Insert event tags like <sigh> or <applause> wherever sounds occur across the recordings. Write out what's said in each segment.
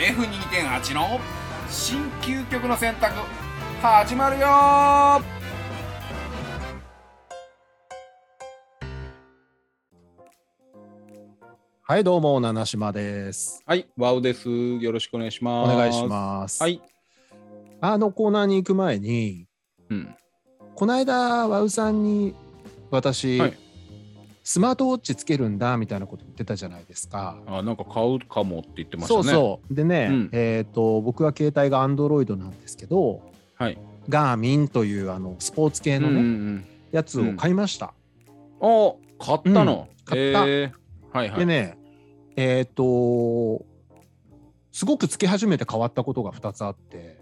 F2.8 の新究極の選択始まるよはい、どうも、七島です。はい、ワウです。よろしくお願いしおます。願いします。はい。あのコーナーに行く前に、うん。この間、ワウさんに私、はいスマートウォッチつけるんだみたいなこと言ってたじゃないですか。あ、なんか買うかもって言ってましたね。そうそう。でね、うんえっ、と、僕は携帯が Android なんですけど、はい。ガーミンというあのスポーツ系うんうのね、んやつを買いました。うん。あ、買ったの？うん買ったえーはいはい。でね、えっ、と、すごくつけ始めて変わったことが2つあって、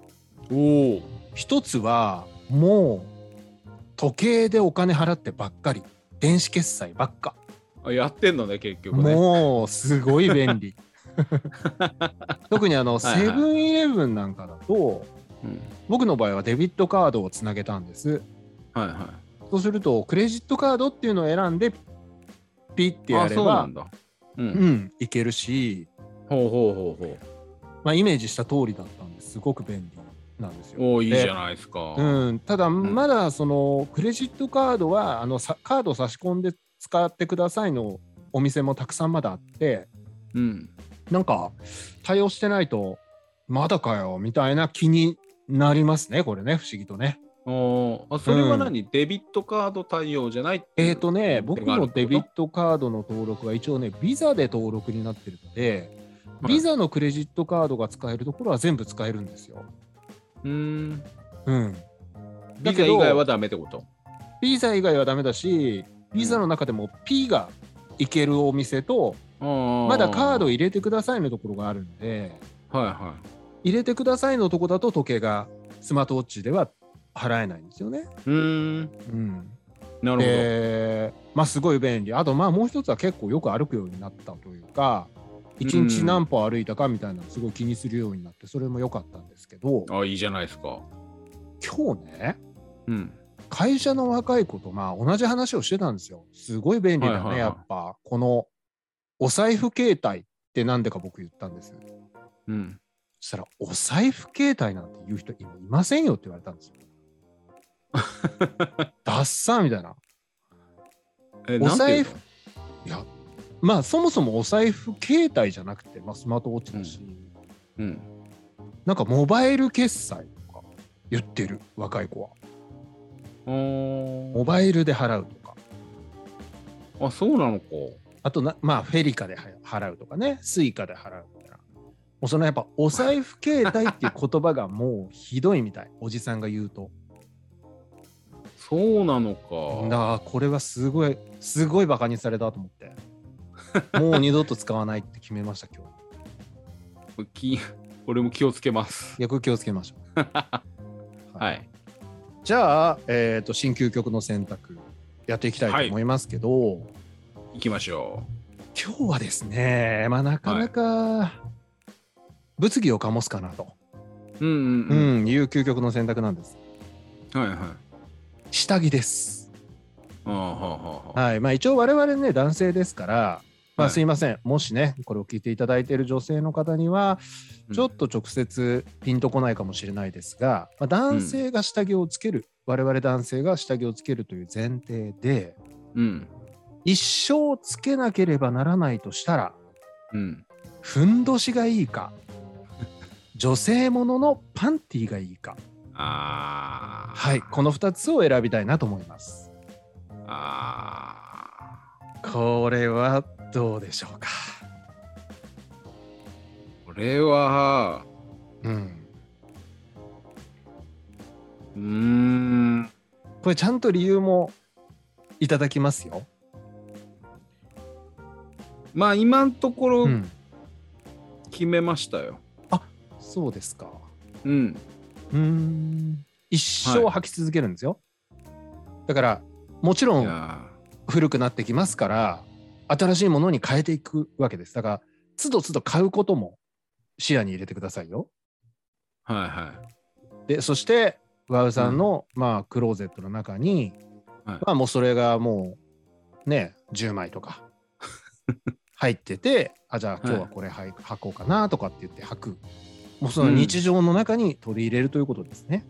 おお。一つはもう時計でお金払ってばっかり電子決済ばっか、あやってんのね、結局ね。もうすごい便利。<laughs> 特にあのセブンイレブンなんかだとうん。僕の場合はデビットカードをつなげたんです。はいはそうするとクレジットカードっていうのを選んでピッてやればそうなんだ。う。うんんいけるし、ほうほうほうほまあ、イメージした通りだったんです。すごく便利なんですよう。おお、いいでじゃないですか。うん、ただ、まだそのクレジットカードはあのさカード差し込んで使ってくださいのお店もたくさんまだあってうん。なんか対応してないとまだかよみたいな気になりますねこれね不思議とね。おーあ、それは何、デビットカード対応じゃないえっ、とね僕のデビット。トカードの登録は一応ねビザで登録になってるのではいビザのクレジットカードが使えるところは全部使えるんですよ。うーん。うん、ビザ以外はダメってこと？ビザ以外はダメだしビザの中でも P が行けるお店とままだカード入れてくださいのところがあるんで、はいは入れてくださいのとこだと時計がスマートウォッチでは払えないんですよね。い。うーん。うん、なるほど。で、まあすごい便利。あとまあもう一つは結構よく歩くようになったというか、一日何歩歩いたかみたいなのすごい気にするようになって、それも良かったんですけど、あ、いいじゃないですか。今日ね、うん。会社の若い子とまあ同じ話をしてたんですよ。すごい便利だね、はいはいはいやっぱ。このお財布携帯ってなんでか僕言ったんです。うん。そしたら、お財布携帯なんて言う人今いませんよって言われたんですよ。<laughs> ダッサーみたいな。えお財布いや、まあそもそもお財布携帯じゃなくて、まあ、スマートウォッチだし、いうのなんかモバイル決済とか言ってる若い子は。うん。おモバイルで払うとか。ーあ、そうなのか。あとな、まあフェリカでは払うとかね、スイカで払うみたいな。もうそのやっぱお財布携帯っていう言葉がもうひどいみたい。おじさんが言うと。そうなのだか。からこれはすごいすごいバカにされたと思って <laughs> もう二度と使わないって決めました今日き俺も気をつけます。逆に気をつけましょう <laughs> はい。じゃあ、えー、と新究極の選択やっていきたいと思いますけど、行きましょ今日はですねまあなかなか物議を醸すかなと、う。うんうんううん。んいう究極の選択なんですはいはい。下着ですはあはあはあ。はいまあ一応我々ね男性ですからまあはいすいません、もしねこれを聞いていただいている女性の方にはうんちょっと直接ピンとこないかもしれないですが、まあ、男性が下着をつける、我々男性が下着をつけるという前提でうん。一生つけなければならないとしたらうん。ふんどしがいいか <laughs> 女性もののパンティがいいかああ。はいこの2つを選びたいなと思いますああ。これはどうでしょうか？これは、うん。うーん。これちゃんと理由もいただきますよ、まあ今のところうん、決めましたよ。そうですか。うん。うーん。一生履き続けるんですよ、だからもちろん古くなってきますから新しいものに変えていくわけです。だからつどつど買うことも視野に入れてくださいよ。ーはいはでそしてワウさんの、まあクローゼットの中に、はい。まあもうそれがもうね10枚とか <laughs> 入っててあじゃあ今日はこれ履履こうかなとかって言って履く。もうその日常の中に取り入れるということですね、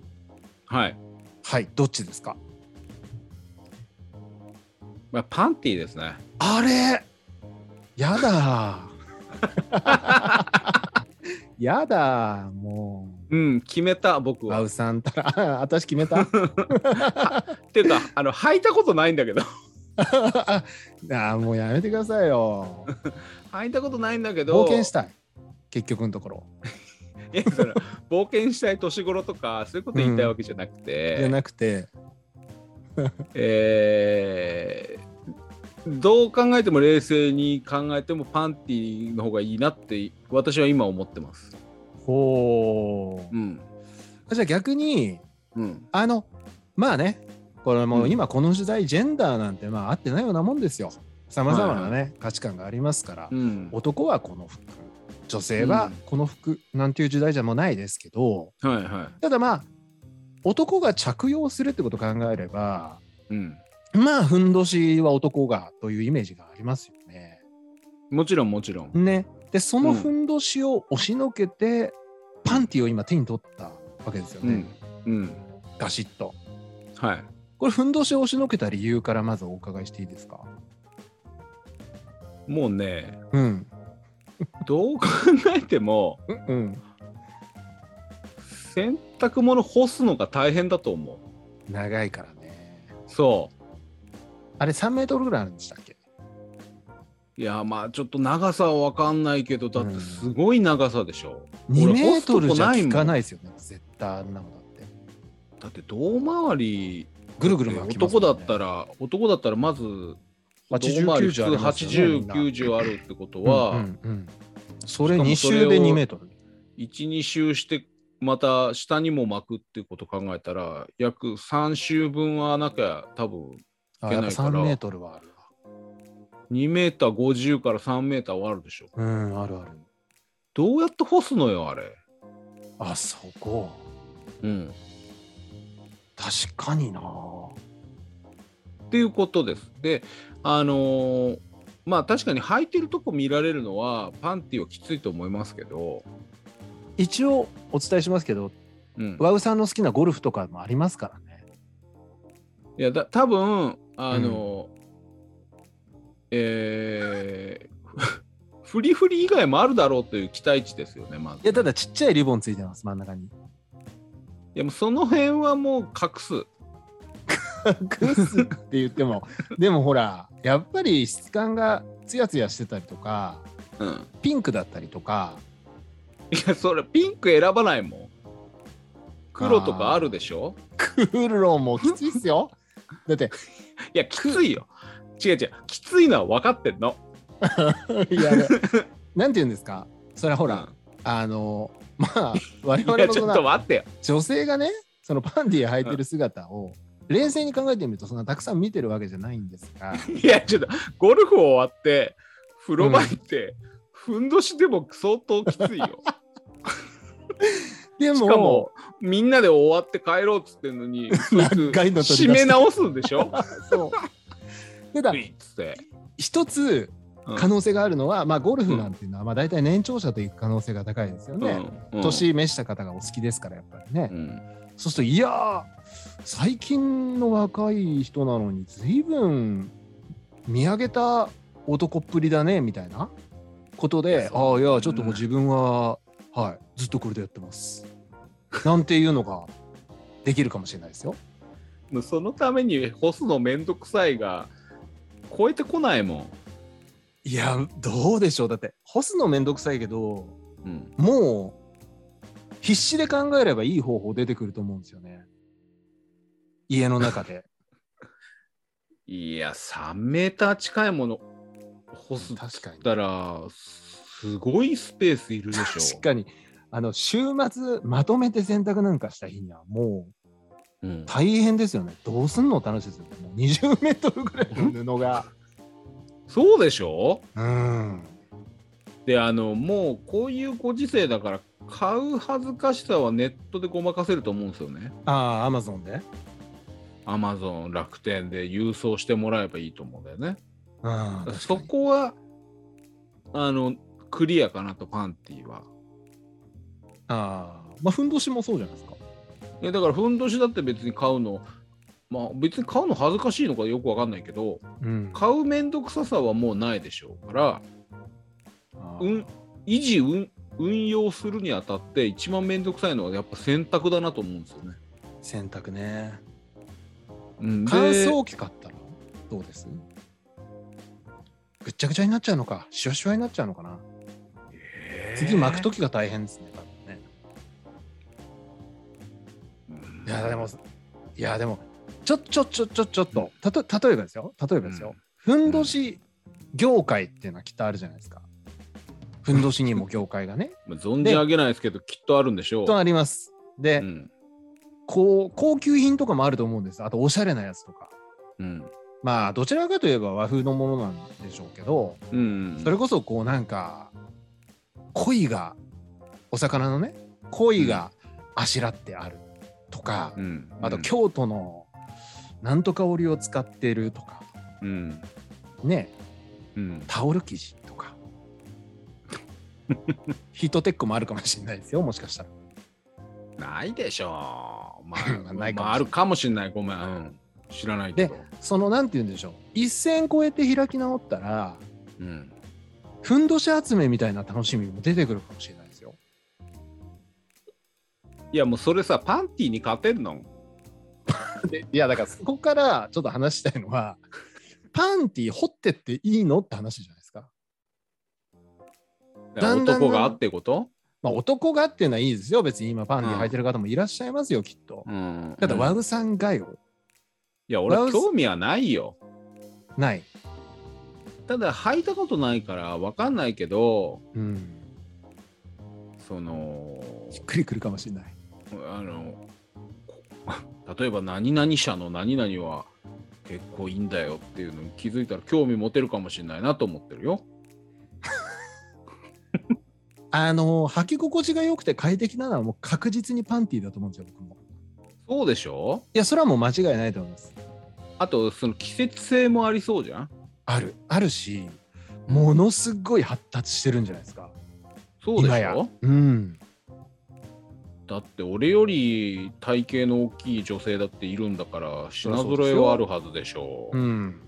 はい。はいどっちですか？まあ、パンティーですね。あれやだ <laughs> やだもうん、決めた、僕は。うバウさんたら <laughs> 私決めた <laughs> っていうか、あの、履いたことないんだけど。あーもうやめてくださいよ履いたことないんだけど。冒険したい結局のところいやそれ冒険したい年頃とか、そういうこと言いたいわけじゃなくて。じゃなくて <laughs> えーどう考えても冷静に考えてもパンティの方がいいなって私は今思ってます。ほう。うん。じゃあ逆にうん。あのまあねこれもううん。今この時代ジェンダーなんてまあ合ってないようなもんですよ。さまざまなね、価値観がありますから、うん。男はこの服。女性はこの服なんていう時代じゃもうないですけど。はいはただまあ男が着用するってことを考えればい。うん。まあふんどしは男がというイメージがありますよね。もちろんもちろん。ねでそのふんどしを押しのけて、パンティを今手に取ったわけですよね、うん。うん。ガシッと。はい。これふんどしを押しのけた理由からまずお伺いしていいですか？もうね、うん。どう考えてもうんうん。洗濯物干すのが大変だと思う。長いからね。そあれ3メートルぐらいあるんでしたっけ？う。いやまあちょっと長さは分かんないけどだってすごい長さでしょ。?2 メートルじゃ効かないですよね。絶対あんなもんだって。だって胴回りぐるぐる巻きね男だったら男だったらまず80胴回り90ありますよねみんな8090あるってことは、うんうんうんそれしかも2それを周で2メートル。12周してまた下にも巻くってこと考えたら約3周分はなきゃ多分いけないから3メートルはあるわ。2メーター50から3メーターはあるでしょうん、あるある。どうやって干すのよあれあ、そこ。うん確かにな。っていうことですであのーまあ確かに履いてるとこ見られるのはパンティはきついと思いますけど、一応お伝えしますけど、うん、ワウさんの好きなゴルフとかもありますからね。いやだ多分あの、えーフリフリ以外もあるだろうという期待値ですよねまずいや、ただちっちゃいリボンついてます、真ん中に。いやもうその辺はもう隠す。隠すって言っても、<laughs> でもほら、やっぱり質感がツヤツヤしてたりとか、うん。ピンクだったりとか、いやそれピンク選ばないもん。黒とかあるでしょ？黒もきついっすよ。だって、<laughs> いやきついよ。違う違う。きついのは分かってんの。<laughs> いや、<laughs> なんて言うんですか、それはほら、あの、まあ、我いやちょっと待ってよ。女性がね、そのパンティー履いてる姿を、冷静に考えてみると、そんなたくさん見てるわけじゃないんですが、いやちょっとゴルフ終わって風呂場行って、ふんどしでも相当きついよでしかもみんなで終わって帰ろうっつってんのに <laughs> 締め直すんでしょ？<laughs> そう。ただ一つうん。可能性があるのは、まあ、ゴルフなんていうのは、まあ、大体年長者と行く可能性が高いですよね。うん。年召した方がお好きですから、やっぱりね。うん。そうすると、いやー、最近の若い人なのに、随分見上げた男っぷりだね、みたいなことで、ああ、いや、ちょっともう自分は、はい、ずっとこれでやってます。なんていうのができるかもしれないですよ。そのために干すのめんどくさいが超えてこないもいや、どうでしょう。だって、干すのめんどくさいけど、ん、うん、もう必死で考えればいい方法出てくると思うんですよね。家の中で。<laughs> いや3メーター近いもの干すっ確かに。たらすごいスペースいるでしょ確かに。あの週末まとめて洗濯なんかした日にはもううん、大変ですよね。どうすんのって話ですよね。もう20メートルぐらいの布が。<laughs> そうでしょ？うん。であのもうこういうご時世だから買う恥ずかしさはネットでごまかせると思うんですよね。ああ、アマゾンで。アマゾン楽天で郵送してもらえばいいと思うんだよね。うん。そこはあのクリアかなとパンティは。ああまあふんどしもそうじゃないですか。えだからふんどしだって別に買うのまあ別に買うの恥ずかしいのかよくわかんないけどうん。買うめんどくささはもうないでしょうから、うん、維持運運用するにあたって一番めんどくさいのはやっぱ洗濯だなと思うんですよね。洗濯ね。うん、で乾燥機買ったらどうです？ぐっちゃぐちゃになっちゃうのかシワシワになっちゃうのかな次巻く時が大変ですね多分ね。いやでもいやでもちょちょちょちょちょっとたと例えばですよ。例えばですよ、ふんどし業界っていうのはきっとあるじゃないですか。ふんどしにも業界がね。<laughs> まあ存じ上げないですけどきっとあるんでしょう。とあります。で、うん。こう高級品とかもあると思うんです。あとおしゃれなやつとか。うん。まあどちらかといえば和風のものなんでしょうけどうん、それこそこうなんか鯉がお魚のね鯉があしらってあるとか、うん、あと京都のなんとか織を使ってるとか。うん。ね。うん、タオル生地とか。<laughs> ヒートテックもあるかもしれないですよもしかしたら。ないでしょう。まあ、<laughs> まあないかもしれない。まあ、あるかもしれない。ごめん。うん、知らないけど。そのなんて言うんでしょう。一線越えて開き直ったらうん、ふんどし集めみたいな楽しみも出てくるかもしれないですよ。いやもうそれさパンティに勝てんの？でいやだからそこからちょっと話したいのはパンティ掘ってっていいのって話じゃないですか。だんだん男があってこと、まあ男がっていうのはいいですよ。別に今パンティ履いてる方もいらっしゃいますよきっと。うん、ただうんワウさんがよ。いや俺ワウ興味はないよ。ない。ただ履いたことないからわかんないけどうん。そのしっくりくるかもしれない。あのこ <laughs> 例えば何々社の何々は結構いいんだよっていうのに気づいたら興味持てるかもしれないなと思ってるよ。<laughs> あの履き心地が良くて快適なのはもう確実にパンティだと思うんですよ僕も。そうでしょ？いやそれはもう間違いないと思います。あとその季節性もありそうじゃん？あるあるしものすごい発達してるんじゃないですか。そうでしょ？うん。だって俺より体型の大きい女性だっているんだから品揃えはあるはずでしょう。うん。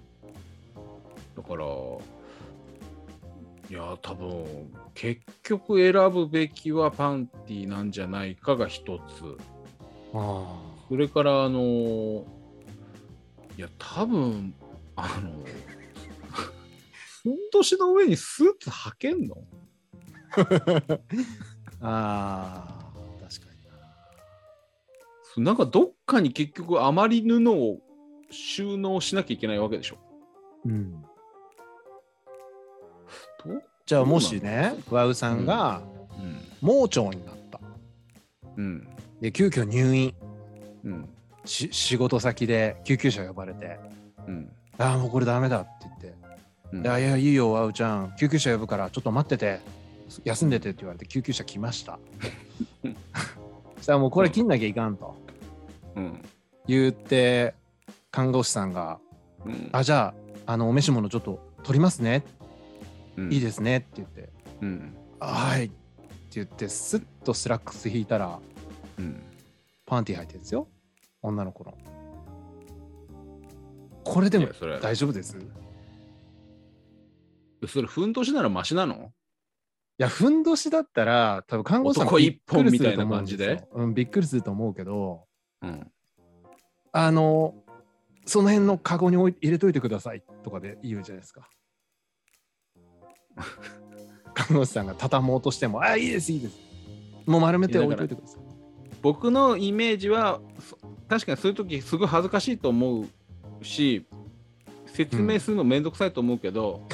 だからいや多分結局選ぶべきはパンティなんじゃないかが一つ。あそれからあのいや多分あのふんどしの上にスーツ履けんの？<laughs> あ。ああ。確かにな。なんかどっかに結局余り布を収納しなきゃいけないわけでしょ？うん。じゃあもしねワウさんがうん盲腸になった。うんで急遽入院うんし仕事先で救急車呼ばれてうん「ああもうこれダメだ」って言ってうん。いやいやいいよワウちゃん。救急車呼ぶからちょっと待ってて。休んでてって言われて救急車来ました。<laughs> そしたらもうこれ切んなきゃいかんと。うん。言って看護師さんがうん「あじゃああのお召し物ちょっと取りますね。うん。いいですね」って言って。うん「はい」って言ってスッとスラックス引いたらうん。パンティ履いてるんですよ。女の子の。これでも大丈夫です？それふんどしならマシなの？いや、ふんどしだったら、多分看護師さん男一本びっくりすると思うんすよみたいな感うん、びっくりすると思うけど、うんあの、その辺のカゴに入れといてくださいとかで言うじゃないですか。<laughs> 看護師さんが畳もうとしても、あ、いいです、いいです。もう丸めて置いといてください。僕のイメージはそ確かにそういう時すごい恥ずかしいと思うし説明するのめんどくさいと思うけど、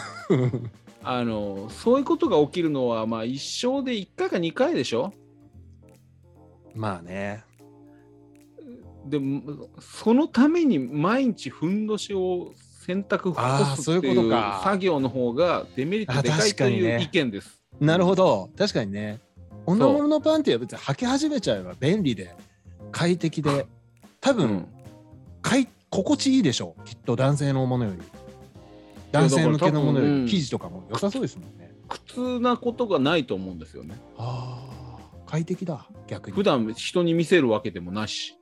あのそういうことが起きるのはまあ一生で1回か2回でしょ？まあね。でもそのために毎日ふんどしを洗濯干すっていう作業の方がデメリットでかあいという意見です。なるほど。確かにね。女物のパンティは別に履き始めちゃえば便利で、快適で、多分、うんかい心地いいでしょうきっと男性のものより男性向けのものより生地とかも良さそうですもんね。苦痛なことがないと思うんですよね。ああ快適だ逆に。普段人に見せるわけでもなし。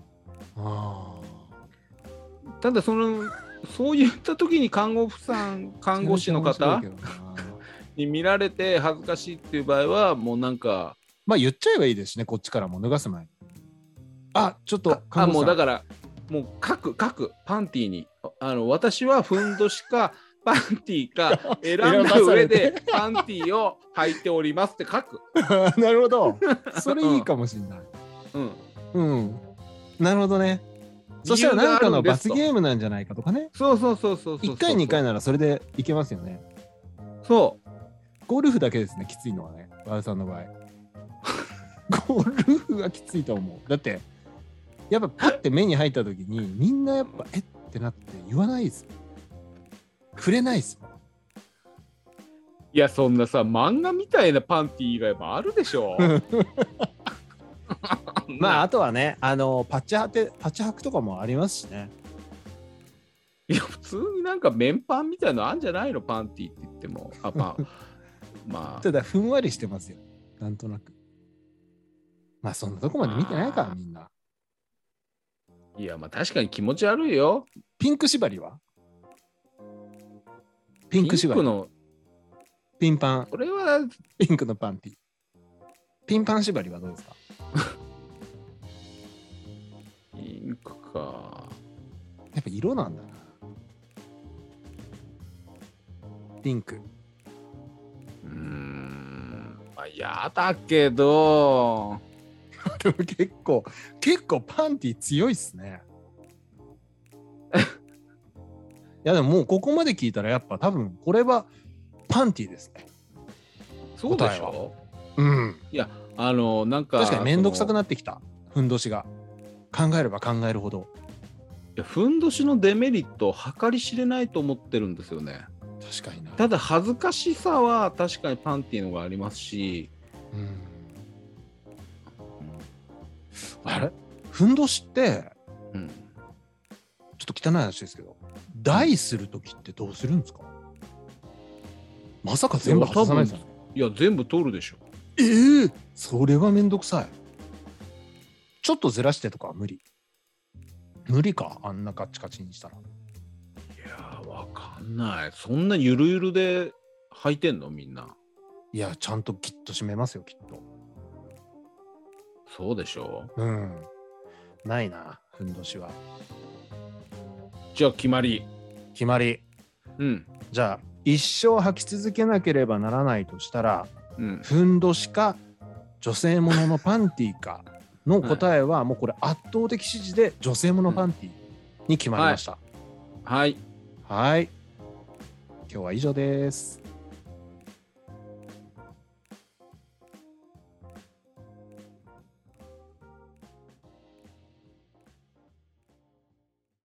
あただそのそういった時に看護婦さんあ <laughs> 看護師の方に見られて恥ずかしいっていう場合はもうなんかまあ言っちゃえばいいですしねこっちからも。脱がす前に。あちょっとあもうだかからもう書く書くパンティーに。あの私はふんどしかパンティーか選んだ上でパンティーを履いておりますって書く。<laughs> なるほど。それいいかもしれない。うん、うん。なるほどね。そしたらなんかの罰ゲームなんじゃないかとかね。そうそうそうそうそう1回2回ならそれでいけますよね。そう。ゴルフだけですねきついのはね。バウさんの場合。<laughs> ゴルフはきついと思う。だってやっぱパッて目に入った時にみんなやっぱえってなって言わないです触れないです。もんいやそんなさ漫画みたいなパンティー以外もあるでしょ。<laughs> まああとはねあのパッチはてパッチ履くとかもありますしね。いや普通になんか綿パンみたいなのあんじゃないのパンティーって言っても。あまあまあ。ただふんわりしてますよ。なんとなく。まあそんなとこまで見てないかあーみんな。いやまあ確かに気持ち悪いよ。ピンク縛りは？ピンク縛りピンクの。ピンパン。これは。ピンクのパンティ。ピンパン縛りはどうですか？<laughs> ピンクか。やっぱ色なんだな。ピンク。うーん。まあやだけど。<laughs> でも結構、結構パンティ強いっすね。やでももうここまで聞いたらやっぱ多分これはパンティですね。そうでしょ？うん。あのなんか確かに面倒くさくななってきた。ふんどしが。考えれば考えるほど。いやふんどしのデメリットを計り知れないと思ってるんですよね確かにな。ただ恥ずかしさは確かにパンティーのがありますし、うん。あれ？ふんどしって、うん、ちょっと汚い話ですけど、台するときってどうするんですか？まさか全部外さないですよね。いや全部取るでしょええそれはめんどくさい。ちょっとずらしてとかは無理。無理か、あんなカッチカチにしたら。いやーわかんないそんなゆるゆるで履いてんの？みんないや、ちゃんとギッと締めますよ、きっと。そうでしょうん。ないな、ふんどしは。じゃあ決まり決まり。うんじゃあ、一生履き続けなければならないとしたら、うんふんどしか女性もののパンティーかの答えは、もうこれ圧倒的支持で女性ものパンティーに決まりました。はいはい。今日は以上です。